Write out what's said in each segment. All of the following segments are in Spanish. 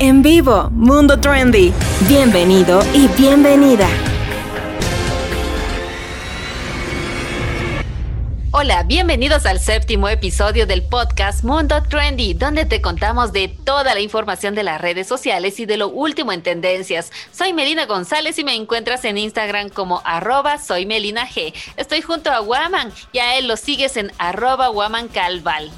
En vivo, Mundo Trendy. Bienvenido y bienvenida. Hola, bienvenidos al séptimo episodio del podcast Mundo Trendy, donde te contamos de toda la información de las redes sociales y de lo último en tendencias. Soy Melina González y me encuentras en Instagram como arroba soy Melina G. Estoy junto a Waman y a él lo sigues en arroba Waman Calval.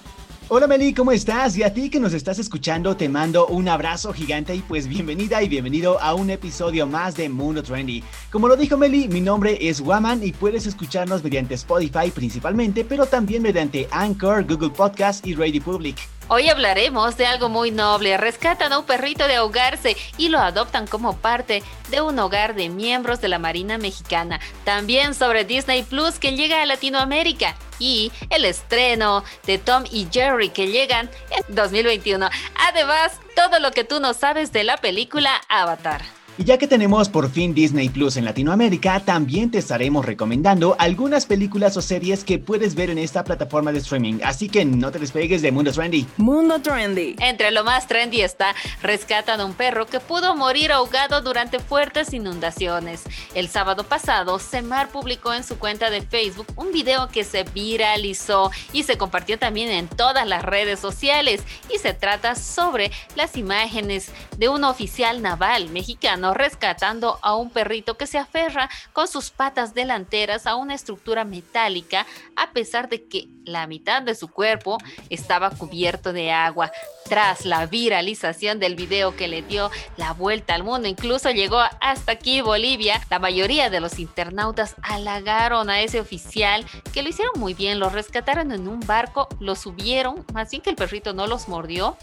Hola Meli, ¿cómo estás? Y a ti que nos estás escuchando te mando un abrazo gigante y pues bienvenida y bienvenido a un episodio más de Mundo Trendy. Como lo dijo Meli, mi nombre es Waman y puedes escucharnos mediante Spotify principalmente, pero también mediante Anchor, Google Podcast y Radio Public. Hoy hablaremos de algo muy noble. Rescatan a un perrito de ahogarse y lo adoptan como parte de un hogar de miembros de la Marina Mexicana. También sobre Disney Plus que llega a Latinoamérica y el estreno de Tom y Jerry que llegan en 2021. Además, todo lo que tú no sabes de la película Avatar. Y ya que tenemos por fin Disney Plus en Latinoamérica, también te estaremos recomendando algunas películas o series que puedes ver en esta plataforma de streaming. Así que no te despegues de Mundo Trendy. Mundo Trendy. Entre lo más trendy está Rescatan a un perro que pudo morir ahogado durante fuertes inundaciones. El sábado pasado, Semar publicó en su cuenta de Facebook un video que se viralizó y se compartió también en todas las redes sociales. Y se trata sobre las imágenes de un oficial naval mexicano rescatando a un perrito que se aferra con sus patas delanteras a una estructura metálica a pesar de que la mitad de su cuerpo estaba cubierto de agua. Tras la viralización del video que le dio la vuelta al mundo, incluso llegó hasta aquí Bolivia, la mayoría de los internautas halagaron a ese oficial que lo hicieron muy bien, lo rescataron en un barco, lo subieron, más bien que el perrito no los mordió.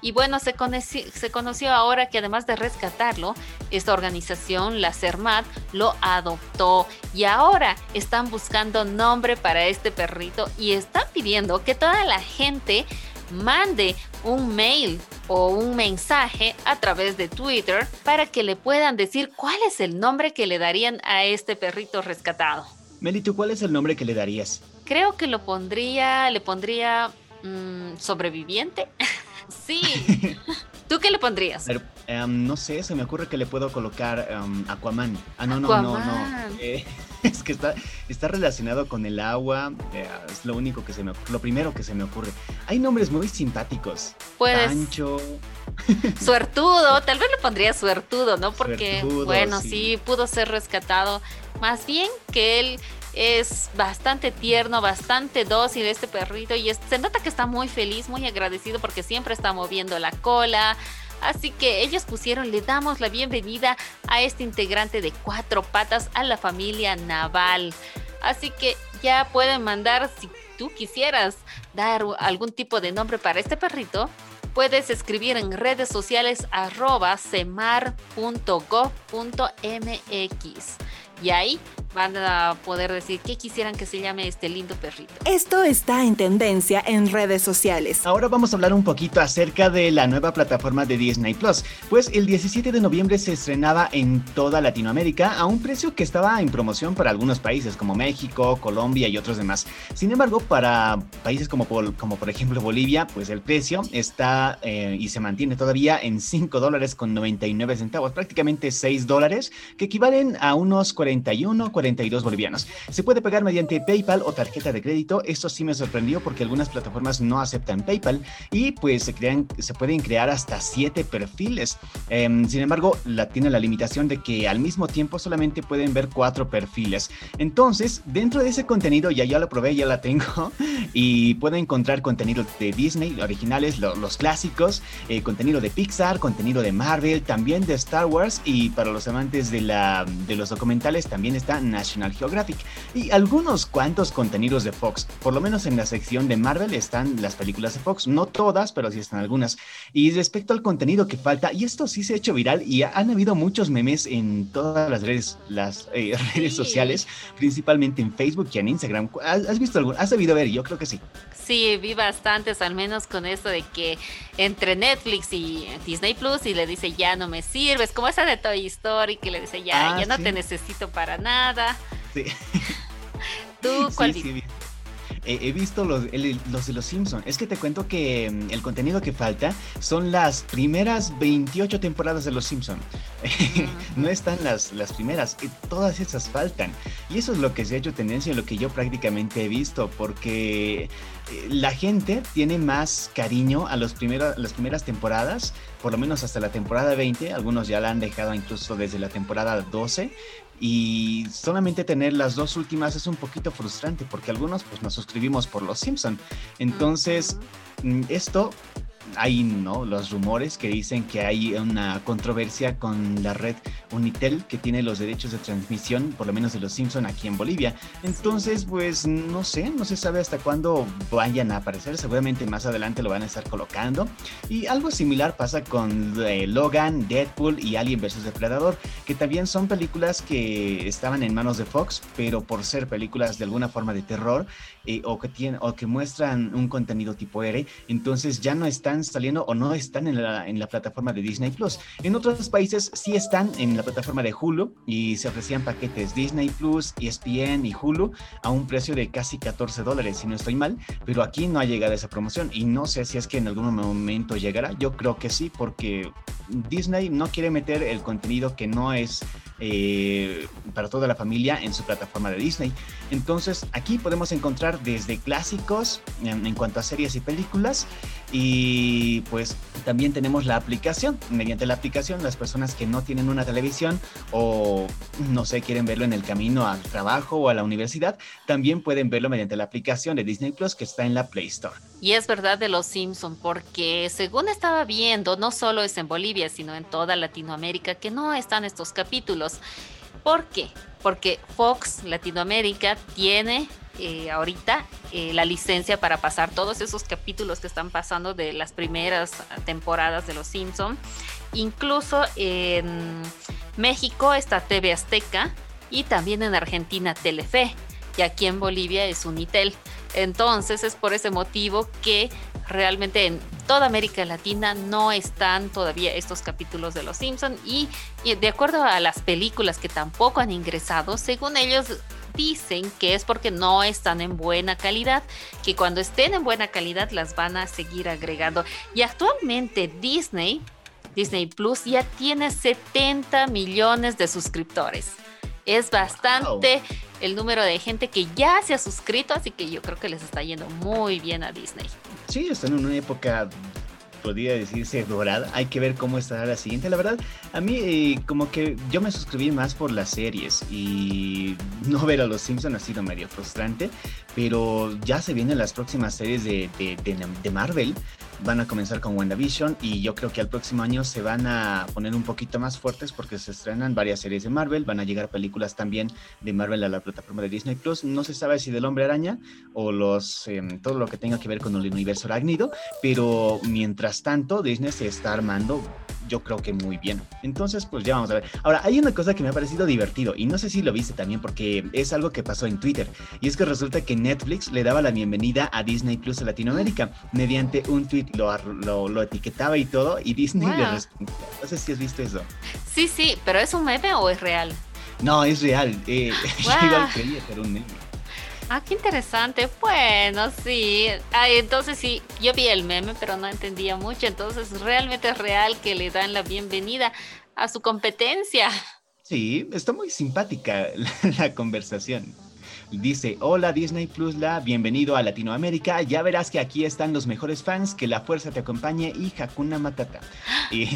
Y bueno, se conoció, se conoció ahora que además de rescatarlo, esta organización, la CERMAT, lo adoptó. Y ahora están buscando nombre para este perrito y están pidiendo que toda la gente mande un mail o un mensaje a través de Twitter para que le puedan decir cuál es el nombre que le darían a este perrito rescatado. Meli, ¿tú cuál es el nombre que le darías? Creo que lo pondría, le pondría mm, sobreviviente. sí. ¿Tú qué le pondrías? Em, no sé, se me ocurre que le puedo colocar um, Aquaman. Ah, no, no, no, no. Eh, es que está, está relacionado con el agua. Eh, es lo único que se me lo primero que se me ocurre. Hay nombres muy simpáticos. Puedes. Pancho. Suertudo, tal vez le pondría suertudo, ¿no? Porque, bueno, sí. pudo ser rescatado. Más bien que él es bastante tierno, bastante dócil este perrito y se nota que está muy feliz, muy agradecido porque siempre está moviendo la cola. Así que ellos pusieron, le damos la bienvenida a este integrante de cuatro patas a la familia naval. Así que ya pueden mandar, si tú quisieras dar algún tipo de nombre para este perrito, puedes escribir en redes sociales arroba semar.gov.mx y ahí van a poder decir qué quisieran que se llame este lindo perrito. Esto está en tendencia en redes sociales. Ahora vamos a hablar un poquito acerca de la nueva plataforma de Disney Plus, pues el 17 de noviembre se estrenaba en toda Latinoamérica a un precio que estaba en promoción para algunos países como México, Colombia y otros demás. Sin embargo, para países como por, como por ejemplo Bolivia, pues el precio está eh, y se mantiene todavía en 5 dólares con 99 centavos, prácticamente 6 dólares, que equivalen a unos 41, 42 bolivianos. Se puede pagar mediante PayPal o tarjeta de crédito. Esto sí me sorprendió porque algunas plataformas no aceptan PayPal y pues se, crean, se pueden crear hasta 7 perfiles. Em, sin embargo, la, tiene la limitación de que al mismo tiempo solamente pueden ver 4 perfiles. Entonces, dentro de ese contenido, ya ya lo probé, ya la tengo, y puedo encontrar contenido de Disney, originales, los clásicos, eh, contenido de Pixar, contenido de Marvel, también de Star Wars y para los amantes de, la, de los documentales también está National Geographic y algunos cuantos contenidos de Fox. Por lo menos en la sección de Marvel están las películas de Fox, no todas, pero sí están algunas. Y respecto al contenido que falta, y esto sí se ha hecho viral y han habido muchos memes en todas las redes, las eh, redes sociales, principalmente en Facebook y en Instagram. ¿Has, visto algo? ¿Has sabido ver? Yo creo que sí. Sí, vi bastantes, al menos con eso de que entre Netflix y Disney Plus y le dice ya no me sirves, como esa de Toy Story que le dice ya, ah, ya no te necesito para nada. Sí. ¿Tú cuál sí, he visto los, los de los Simpsons. Es que te cuento que mm, el contenido que falta son las primeras 28 temporadas de los Simpsons. no están las, las primeras, todas esas faltan. Y eso es lo que se ha hecho tendencia, lo que yo prácticamente he visto, porque eh, la gente tiene más cariño a los primeros, las primeras temporadas, por lo menos hasta la temporada 20, algunos ya la han dejado incluso desde la temporada 12, y solamente tener las dos últimas es un poquito frustrante porque algunos pues nos suscribimos por los Simpson. Entonces, mm, esto hay ¿no? los rumores que dicen que hay una controversia con la red Unitel que tiene los derechos de transmisión, por lo menos de los Simpson aquí en Bolivia. Entonces, pues no sé, no se sabe hasta cuándo vayan a aparecer. Seguramente más adelante lo van a estar colocando. Y algo similar pasa con eh, Logan, Deadpool y Alien vs. Depredador, que también son películas que estaban en manos de Fox, pero por ser películas de alguna forma de terror eh, o, que tienen, o que muestran un contenido tipo R, entonces ya no están saliendo o no están en la, en la plataforma de Disney Plus. En otros países sí están en la plataforma de Hulu y se ofrecían paquetes Disney Plus, ESPN y Hulu a un precio de casi 14 dólares, si no estoy mal, pero aquí no ha llegado esa promoción y no sé si es que en algún momento llegará. Yo creo que sí, porque Disney no quiere meter el contenido que no es eh, para toda la familia en su plataforma de Disney. Entonces aquí podemos encontrar desde clásicos en, cuanto a series y películas y pues también tenemos la aplicación. Mediante la aplicación las personas que no tienen una televisión o no sé, quieren verlo en el camino al trabajo o a la universidad, también pueden verlo mediante la aplicación de Disney Plus que está en la Play Store. Y es verdad de los Simpson porque según estaba viendo, no solo es en Bolivia, sino en toda Latinoamérica que no están estos capítulos. ¿Por qué? Porque Fox Latinoamérica tiene eh, ahorita eh, la licencia para pasar todos esos capítulos que están pasando de las primeras temporadas de Los Simpson. Incluso en México está TV Azteca y también en Argentina Telefe y aquí en Bolivia es Unitel. Entonces es por ese motivo que realmente en toda América Latina no están todavía estos capítulos de Los Simpson y, de acuerdo a las películas que tampoco han ingresado, según ellos dicen que es porque no están en buena calidad, que cuando estén en buena calidad las van a seguir agregando. Y actualmente Disney, Disney Plus ya tiene 70 millones de suscriptores. Es bastante el número de gente que ya se ha suscrito, así que yo creo que les está yendo muy bien a Disney. Sí, están en una época podría decirse dorada. Hay que ver cómo estará la siguiente. La verdad, a mí eh, como que yo me suscribí más por las series y no ver a los Simpsons ha sido medio frustrante, pero ya se vienen las próximas series de, de Marvel van a comenzar con WandaVision y yo creo que al próximo año se van a poner un poquito más fuertes porque se estrenan varias series de Marvel, van a llegar películas también de Marvel a la plataforma de Disney Plus. No se sabe si del Hombre Araña o los em, todo lo que tenga que ver con el universo arácnido, pero mientras tanto Disney se está armando yo creo que muy bien. Entonces, pues ya vamos a ver. Ahora, hay una cosa que me ha parecido divertido y no sé si lo viste también porque es algo que pasó en Twitter y es que resulta que Netflix le daba la bienvenida a Disney Plus a Latinoamérica mediante un tweet, lo, lo, etiquetaba y todo y Disney le respondía. No sé si has visto eso. Sí, sí, pero ¿es un meme o es real? No, es real. Eh, igual creía que era un meme. Ah, qué interesante. Bueno, sí. Ah, entonces sí, yo vi el meme, pero no entendía mucho. Entonces, realmente es real que le dan la bienvenida a su competencia. Sí, está muy simpática la conversación. Dice, hola Disney Plus La, bienvenido a Latinoamérica, ya verás que aquí están los mejores fans, que la fuerza te acompañe y Hakuna Matata. Y,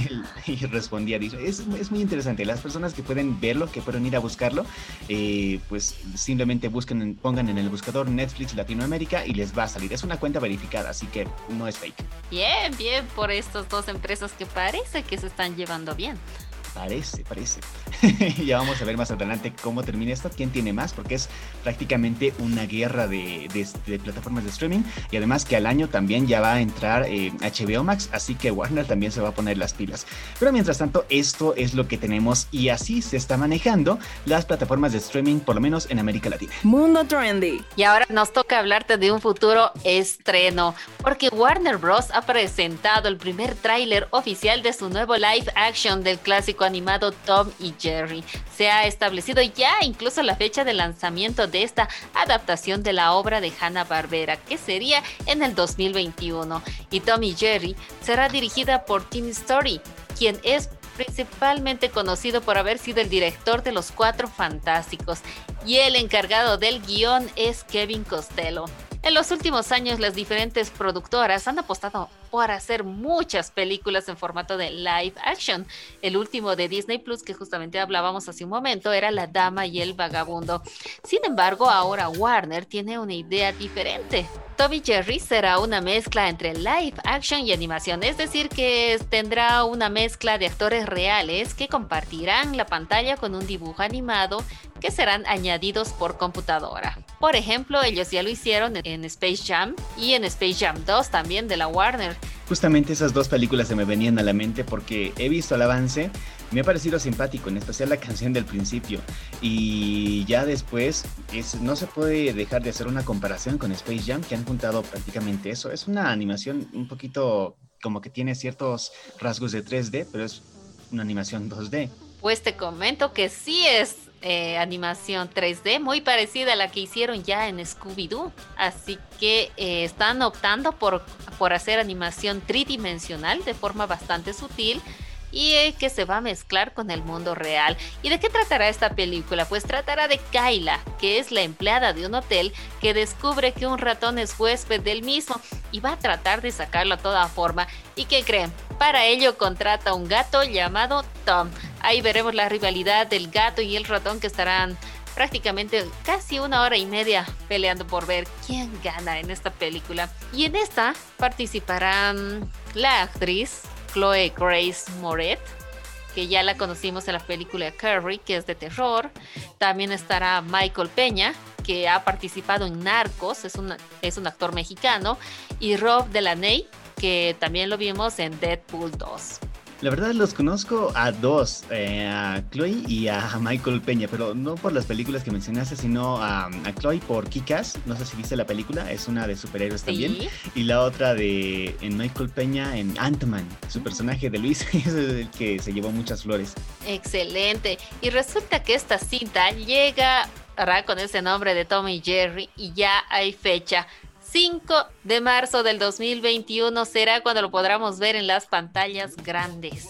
respondía, dice, es, es, muy interesante, las personas que pueden verlo, que pueden ir a buscarlo, eh, pues simplemente busquen, pongan en el buscador Netflix Latinoamérica y les va a salir. Es una cuenta verificada, así que no es fake. Bien, bien por estas dos empresas que parece que se están llevando bien. Parece, parece. ya vamos a ver más adelante cómo termina esto, quién tiene más, porque es prácticamente una guerra de, plataformas de streaming y además que al año también ya va a entrar HBO eh, Max, así que Warner también se va a poner las pilas. Pero mientras tanto, esto es lo que tenemos y así se está manejando las plataformas de streaming, por lo menos en América Latina. Mundo Trendy. Y ahora nos toca hablarte de un futuro estreno, porque Warner Bros. ha presentado el primer tráiler oficial de su nuevo live action del clásico animado Tom y Jerry. Se ha establecido ya incluso la fecha de lanzamiento de esta adaptación de la obra de Hanna-Barbera, que sería en el 2021. Y Tom y Jerry será dirigida por Tim Story, quien es principalmente conocido por haber sido el director de Los Cuatro Fantásticos, y el encargado del guion es Kevin Costello. En los últimos años, las diferentes productoras han apostado por hacer muchas películas en formato de live action. El último de Disney Plus, que justamente hablábamos hace un momento, era La Dama y el Vagabundo. Sin embargo, ahora Warner tiene una idea diferente. Toby Jerry será una mezcla entre live action y animación, es decir, que tendrá una mezcla de actores reales que compartirán la pantalla con un dibujo animado que serán añadidos por computadora. Por ejemplo, ellos ya lo hicieron en Space Jam y en Space Jam 2 también de la Warner. Justamente esas dos películas se me venían a la mente porque he visto el avance, me ha parecido simpático, en especial la canción del principio. Y ya después es, no se puede dejar de hacer una comparación con Space Jam, que han juntado prácticamente eso. Es una animación un poquito como que tiene ciertos rasgos de 3D, pero es una animación 2D. Pues te comento que sí es eh, animación 3D muy parecida a la que hicieron ya en Scooby-Doo. Así que eh, están optando por, por hacer animación tridimensional de forma bastante sutil y que se va a mezclar con el mundo real. ¿Y de qué tratará esta película? Pues tratará de Kyla, que es la empleada de un hotel que descubre que un ratón es huésped del mismo y va a tratar de sacarlo a toda forma. ¿Y qué creen? Para ello contrata un gato llamado Tom. Ahí veremos la rivalidad del gato y el ratón que estarán prácticamente casi una hora y media peleando por ver quién gana en esta película. Y en esta participarán la actriz Chloe Grace Moret, que ya la conocimos en la película Curry, que es de terror. También estará Michael Peña, que ha participado en Narcos, es, es un actor mexicano. Y Rob Delaney, que también lo vimos en Deadpool 2. La verdad los conozco a dos, eh, a Chloe y a Michael Peña, pero no por las películas que mencionaste, sino a, Chloe por Kikas. No sé si viste la película, es una de superhéroes también. Y la otra de en Michael Peña en Ant-Man, su personaje de Luis, es el que se llevó muchas flores. Excelente. Y resulta que esta cinta llega con ese nombre de Tommy Jerry y ya hay fecha. 5 de marzo del 2021 será cuando lo podamos ver en las pantallas grandes.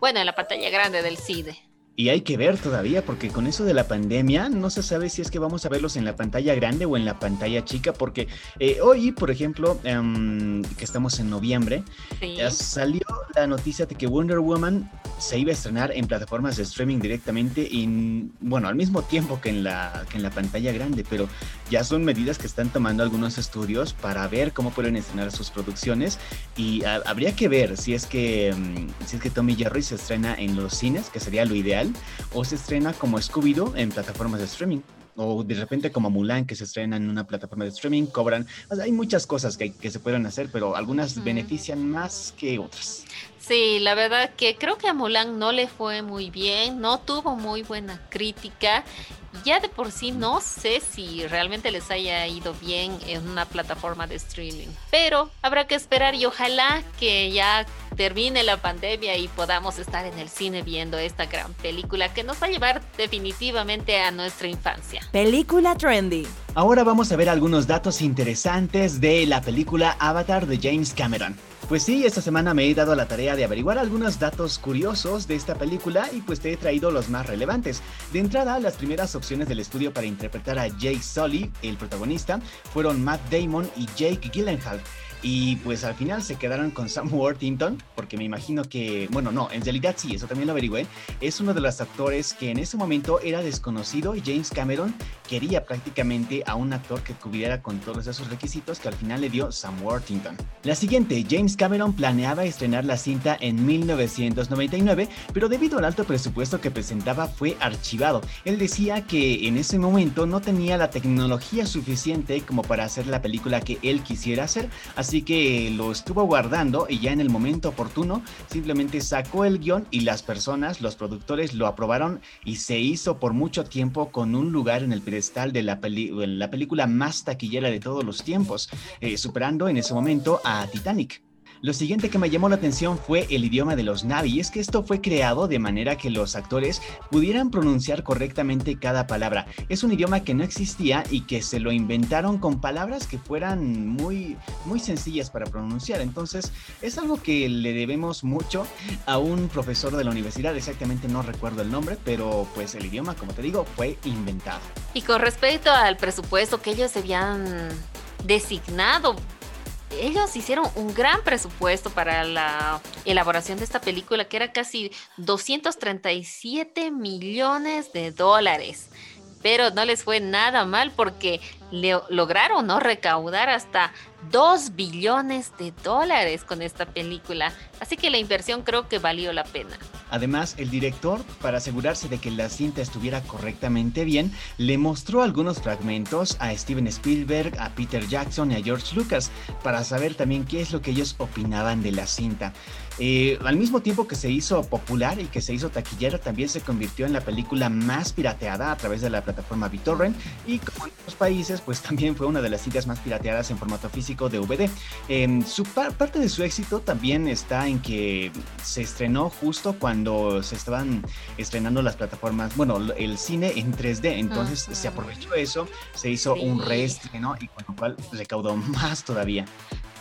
Bueno, en la pantalla grande del CIDE. Y hay que ver todavía, porque con eso de la pandemia no se sabe si es que vamos a verlos en la pantalla grande o en la pantalla chica, porque eh, hoy, por ejemplo, em, que estamos en noviembre, salió la noticia de que Wonder Woman se iba a estrenar en plataformas de streaming directamente y, bueno, al mismo tiempo que en la, que en la pantalla grande, pero ya son medidas que están tomando algunos estudios para ver cómo pueden estrenar sus producciones y habría que ver si es que, em, si es que Tommy Jerry se estrena en los cines, que sería lo ideal o se estrena como Scooby-Doo en plataformas de streaming. O de repente como Mulan que se estrena en una plataforma de streaming, cobran. hay muchas cosas que, se pueden hacer, pero algunas benefician más que otras. Sí, la verdad que creo que a Mulan no le fue muy bien, no tuvo muy buena crítica. Ya de por sí no sé si realmente les haya ido bien en una plataforma de streaming, pero habrá que esperar y ojalá que ya termine la pandemia y podamos estar en el cine viendo esta gran película que nos va a llevar definitivamente a nuestra infancia. Película trendy. Ahora vamos a ver algunos datos interesantes de la película Avatar de James Cameron. Pues sí, esta semana me he dado la tarea de averiguar algunos datos curiosos de esta película y pues te he traído los más relevantes. De entrada, las primeras opciones del estudio para interpretar a Jake Sully, el protagonista, fueron Matt Damon y Jake Gyllenhaal. Y pues al final se quedaron con Sam Worthington, porque me imagino que, bueno, no, en realidad sí, eso también lo averigüé. Es uno de los actores que en ese momento era desconocido y James Cameron quería prácticamente a un actor que cubriera con todos esos requisitos que al final le dio Sam Worthington. La siguiente, James Cameron planeaba estrenar la cinta en 1999, pero debido al alto presupuesto que presentaba fue archivado. Él decía que en ese momento no tenía la tecnología suficiente como para hacer la película que él quisiera hacer, Así que lo estuvo guardando y ya en el momento oportuno simplemente sacó el guion y las personas, los productores lo aprobaron y se hizo por mucho tiempo con un lugar en el pedestal de la, la película más taquillera de todos los tiempos, eh, superando en ese momento a Titanic. Lo siguiente que me llamó la atención fue el idioma de los Navi, y es que esto fue creado de manera que los actores pudieran pronunciar correctamente cada palabra. Es un idioma que no existía y que se lo inventaron con palabras que fueran muy, muy sencillas para pronunciar. Entonces, es algo que le debemos mucho a un profesor de la universidad, exactamente no recuerdo el nombre, pero pues el idioma, como te digo, fue inventado. Y con respecto al presupuesto que ellos habían designado ellos hicieron un gran presupuesto para la elaboración de esta película, que era casi 237 millones de dólares. Pero no les fue nada mal porque lograron ¿no? recaudar hasta 2 billones de dólares con esta película. Así que la inversión creo que valió la pena. Además, el director, para asegurarse de que la cinta estuviera correctamente bien, le mostró algunos fragmentos a Steven Spielberg, a Peter Jackson y a George Lucas para saber también qué es lo que ellos opinaban de la cinta. Eh, al mismo tiempo que se hizo popular y que se hizo taquillera, también se convirtió en la película más pirateada a través de la plataforma BitTorrent y como en otros países, pues también fue una de las cintas más pirateadas en formato físico de DVD. Em, su parte de su éxito también está en que se estrenó justo cuando se estaban estrenando las plataformas, bueno, el cine en 3D, entonces se aprovechó eso, se hizo un reestreno y con lo cual recaudó más todavía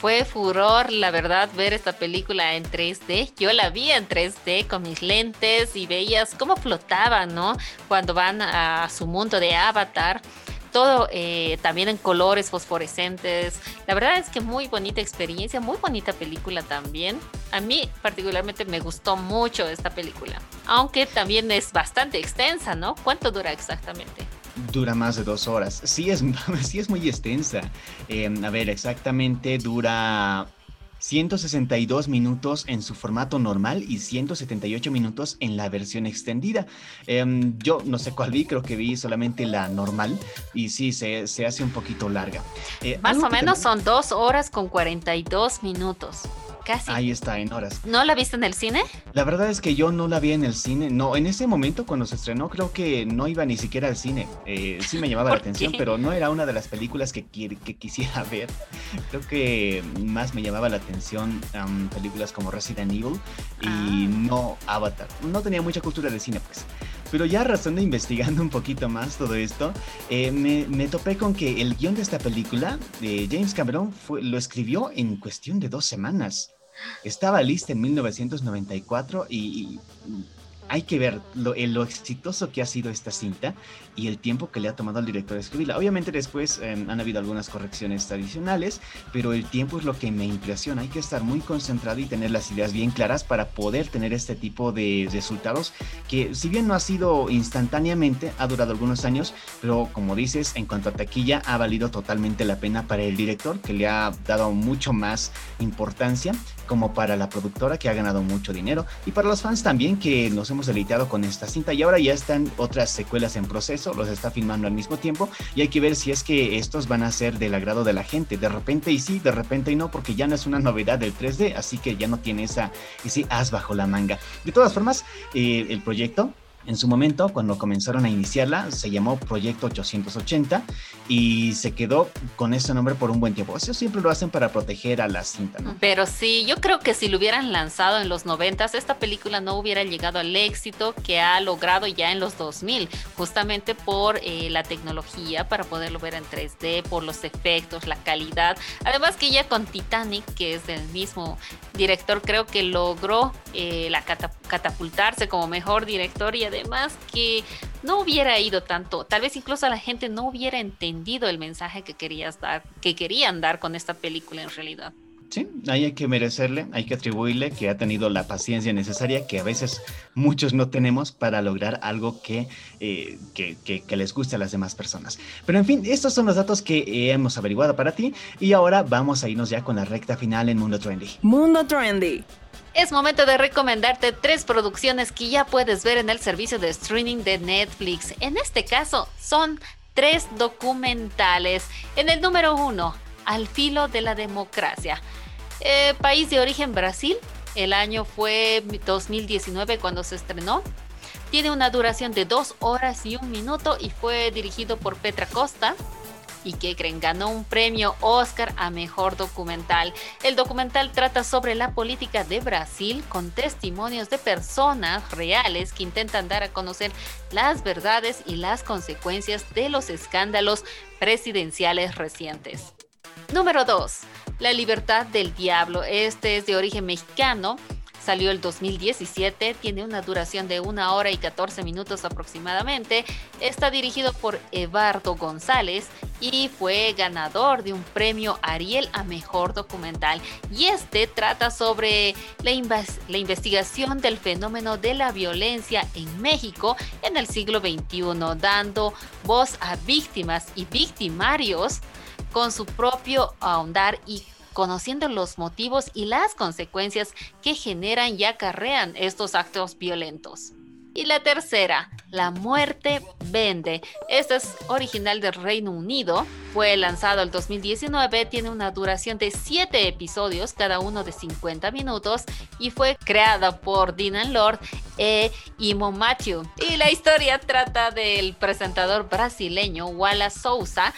fue furor, la verdad, ver esta película en 3D. Yo la vi en 3D con mis lentes y veías cómo flotaban, ¿no? Cuando van a su mundo de avatar. Todo eh, también en colores fosforescentes. La verdad es que muy bonita experiencia, muy bonita película también. A mí particularmente me gustó mucho esta película. Aunque también es bastante extensa, ¿no? ¿Cuánto dura exactamente? dura más de dos horas. Sí es, sí es muy extensa. Em, a ver, exactamente dura 162 minutos en su formato normal y 178 minutos en la versión extendida. Em, yo no sé cuál vi, creo que vi solamente la normal y sí, se, se hace un poquito larga. Eh, más o menos son dos horas con 42 minutos. Casi. Ahí está, en horas. ¿No la viste en el cine? La verdad es que yo no la vi en el cine. No, en ese momento cuando se estrenó creo que no iba ni siquiera al cine. Eh, sí me llamaba la atención, pero no era una de las películas que, que quisiera ver. Creo que más me llamaba la atención películas como Resident Evil y ah. no Avatar. No tenía mucha cultura de cine, pues. Pero ya razón de investigando un poquito más todo esto, eh, me, me, topé con que el guion de esta película, de James Cameron, fue, lo escribió en cuestión de dos semanas. Estaba lista en 1994 y, hay que ver lo, lo, exitoso que ha sido esta cinta y el tiempo que le ha tomado al director escribirla. Obviamente después em, han habido algunas correcciones adicionales, pero el tiempo es lo que me impresiona. Hay que estar muy concentrado y tener las ideas bien claras para poder tener este tipo de resultados que si bien no ha sido instantáneamente, ha durado algunos años, pero como dices, en cuanto a taquilla, ha valido totalmente la pena para el director, que le ha dado mucho más importancia como para la productora que ha ganado mucho dinero y para los fans también que nos hemos deleitado con esta cinta y ahora ya están otras secuelas en proceso, los está filmando al mismo tiempo y hay que ver si es que estos van a ser del agrado de la gente, de repente y sí, de repente y no, porque ya no es una novedad del 3D, así que ya no tiene esa, ese as bajo la manga. De todas formas, eh, el proyecto en su momento, cuando comenzaron a iniciarla, se llamó Proyecto 880 y se quedó con ese nombre por un buen tiempo. Eso siempre lo hacen para proteger a la cinta, ¿no? Pero sí, yo creo que si lo hubieran lanzado en los 90, esta película no hubiera llegado al éxito que ha logrado ya en los 2000, justamente por eh, la tecnología para poderlo ver en 3D, por los efectos, la calidad. Además que ya con Titanic, que es del mismo director, creo que logró eh, la catapultarse como mejor director y además que no hubiera ido tanto, tal vez incluso la gente no hubiera entendido el mensaje que querías dar, que querían dar con esta película en realidad. Sí, ahí hay que merecerle, hay que atribuirle que ha tenido la paciencia necesaria que a veces muchos no tenemos para lograr algo que, eh, que, que, les guste a las demás personas. Pero en fin, estos son los datos que hemos averiguado para ti y ahora vamos a irnos ya con la recta final en Mundo Trendy. Mundo Trendy es momento de recomendarte tres producciones que ya puedes ver en el servicio de streaming de Netflix. En este caso, son tres documentales. En el número uno, Al filo de la democracia. Eh, país de origen Brasil. El año fue 2019 cuando se estrenó. Tiene una duración de dos horas y un minuto y fue dirigido por Petra Costa. Y que creen ganó un premio Oscar a Mejor Documental. El documental trata sobre la política de Brasil con testimonios de personas reales que intentan dar a conocer las verdades y las consecuencias de los escándalos presidenciales recientes. Número 2. La libertad del diablo. Este es de origen mexicano Salió el 2017, tiene una duración de una hora y 14 minutos aproximadamente. Está dirigido por Eduardo González y fue ganador de un premio Ariel a Mejor Documental. Y este trata sobre la, la investigación del fenómeno de la violencia en México en el siglo XXI, dando voz a víctimas y victimarios con su propio ahondar y conociendo los motivos y las consecuencias que generan y acarrean estos actos violentos. Y la tercera, La muerte vende. Esta es original del Reino Unido. Fue lanzado el 2019, tiene una duración de 7 episodios, cada uno de 50 minutos, y fue creada por Dylan Lord e Imo Matthew. Y la historia trata del presentador brasileño Wallace Souza,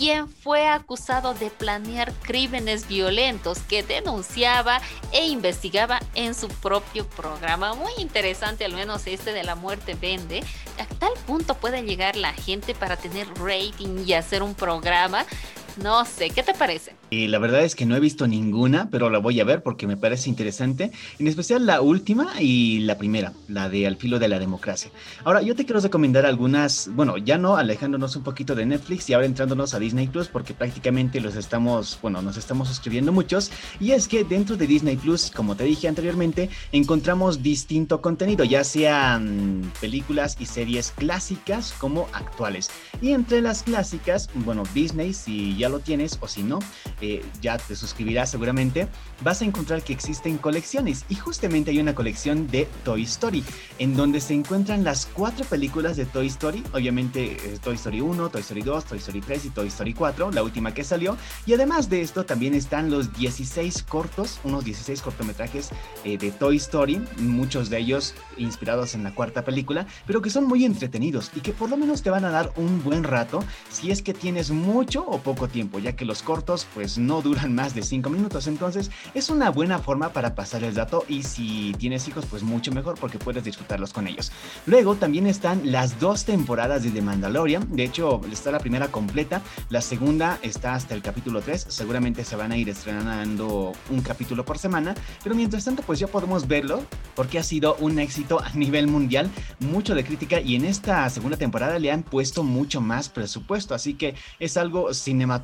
quien fue acusado de planear crímenes violentos que denunciaba e investigaba en su propio programa. Muy interesante, al menos este de la muerte vende. A tal punto puede llegar la gente para tener rating y hacer un programa no sé, ¿qué te parece? Y la verdad es que no he visto ninguna, pero la voy a ver porque me parece interesante, en especial la última y la primera, la de Al filo de la democracia. Ahora, yo te quiero recomendar algunas, bueno, ya no alejándonos un poquito de Netflix y ahora entrándonos a Disney Plus porque prácticamente los estamos, bueno, nos estamos suscribiendo muchos y es que dentro de Disney Plus, como te dije anteriormente, encontramos distinto contenido, ya sean películas y series clásicas como actuales. Y entre las clásicas, bueno, Disney si ya lo tienes o si no, eh, ya te suscribirás seguramente, vas a encontrar que existen colecciones. Y justamente hay una colección de Toy Story en donde se encuentran las cuatro películas de Toy Story, obviamente eh, Toy Story 1, Toy Story 2, Toy Story 3 y Toy Story 4, la última que salió, y además de esto también están los 16 cortos, unos 16 cortometrajes eh, de Toy Story, muchos de ellos inspirados en la cuarta película, pero que son muy entretenidos y que por lo menos te van a dar un buen rato si es que tienes mucho o poco tiempo, ya que los cortos pues no duran más de 5 minutos. Entonces es una buena forma para pasar el dato y si tienes hijos pues mucho mejor porque puedes disfrutarlos con ellos. Luego también están las dos temporadas de The Mandalorian. De hecho está la primera completa, la segunda está hasta el capítulo 3. Seguramente se van a ir estrenando un capítulo por semana. Pero mientras tanto pues ya podemos verlo porque ha sido un éxito a nivel mundial. Mucho de crítica y en esta segunda temporada le han puesto mucho más presupuesto. Así que es algo cinematográfico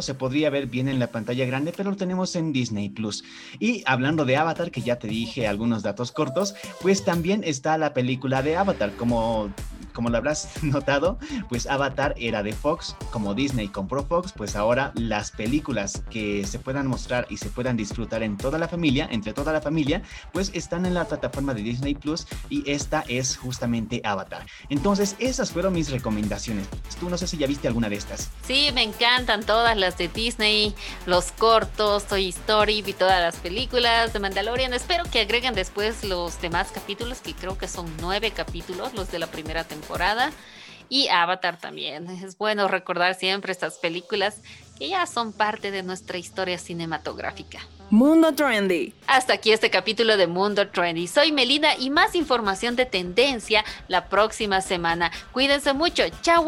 se podría ver bien en la pantalla grande, pero lo tenemos en Disney Plus. Y hablando de Avatar, que ya te dije algunos datos cortos, pues también está la película de Avatar, como como lo habrás notado, pues Avatar era de Fox, como Disney compró Fox, pues ahora las películas que se puedan mostrar y se puedan disfrutar en toda la familia, entre toda la familia, pues están en la plataforma de Disney Plus y esta es justamente Avatar. Entonces, esas fueron mis recomendaciones. Tú no sé si ya viste alguna de estas. Sí, me encantan todas las de Disney, los cortos, Toy Story y todas las películas de Mandalorian. Espero que agreguen después los demás capítulos, que creo que son nueve capítulos, los de la primera temporada y Avatar también. Es bueno recordar siempre estas películas que ya son parte de nuestra historia cinematográfica. Mundo Trendy. Hasta aquí este capítulo de Mundo Trendy. Soy Melina y más información de tendencia la próxima semana. Cuídense mucho. Chao,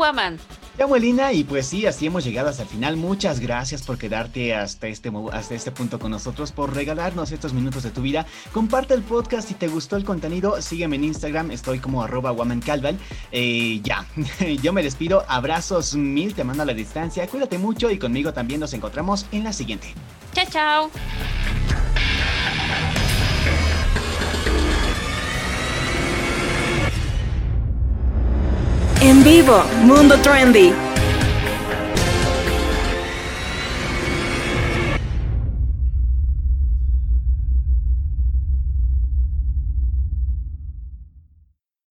Waman. Abuelina, y pues sí, así hemos llegado hasta el final. Muchas gracias por quedarte hasta este, hasta este punto con nosotros, por regalarnos estos minutos de tu vida. Comparte el podcast si te gustó el contenido. Sígueme en Instagram, estoy como arroba womancalval. Eh, ya, yo me despido. Abrazos mil, te mando a la distancia. Cuídate mucho y conmigo también nos encontramos en la siguiente. Chao, chao. En vivo, Mundo Trendy.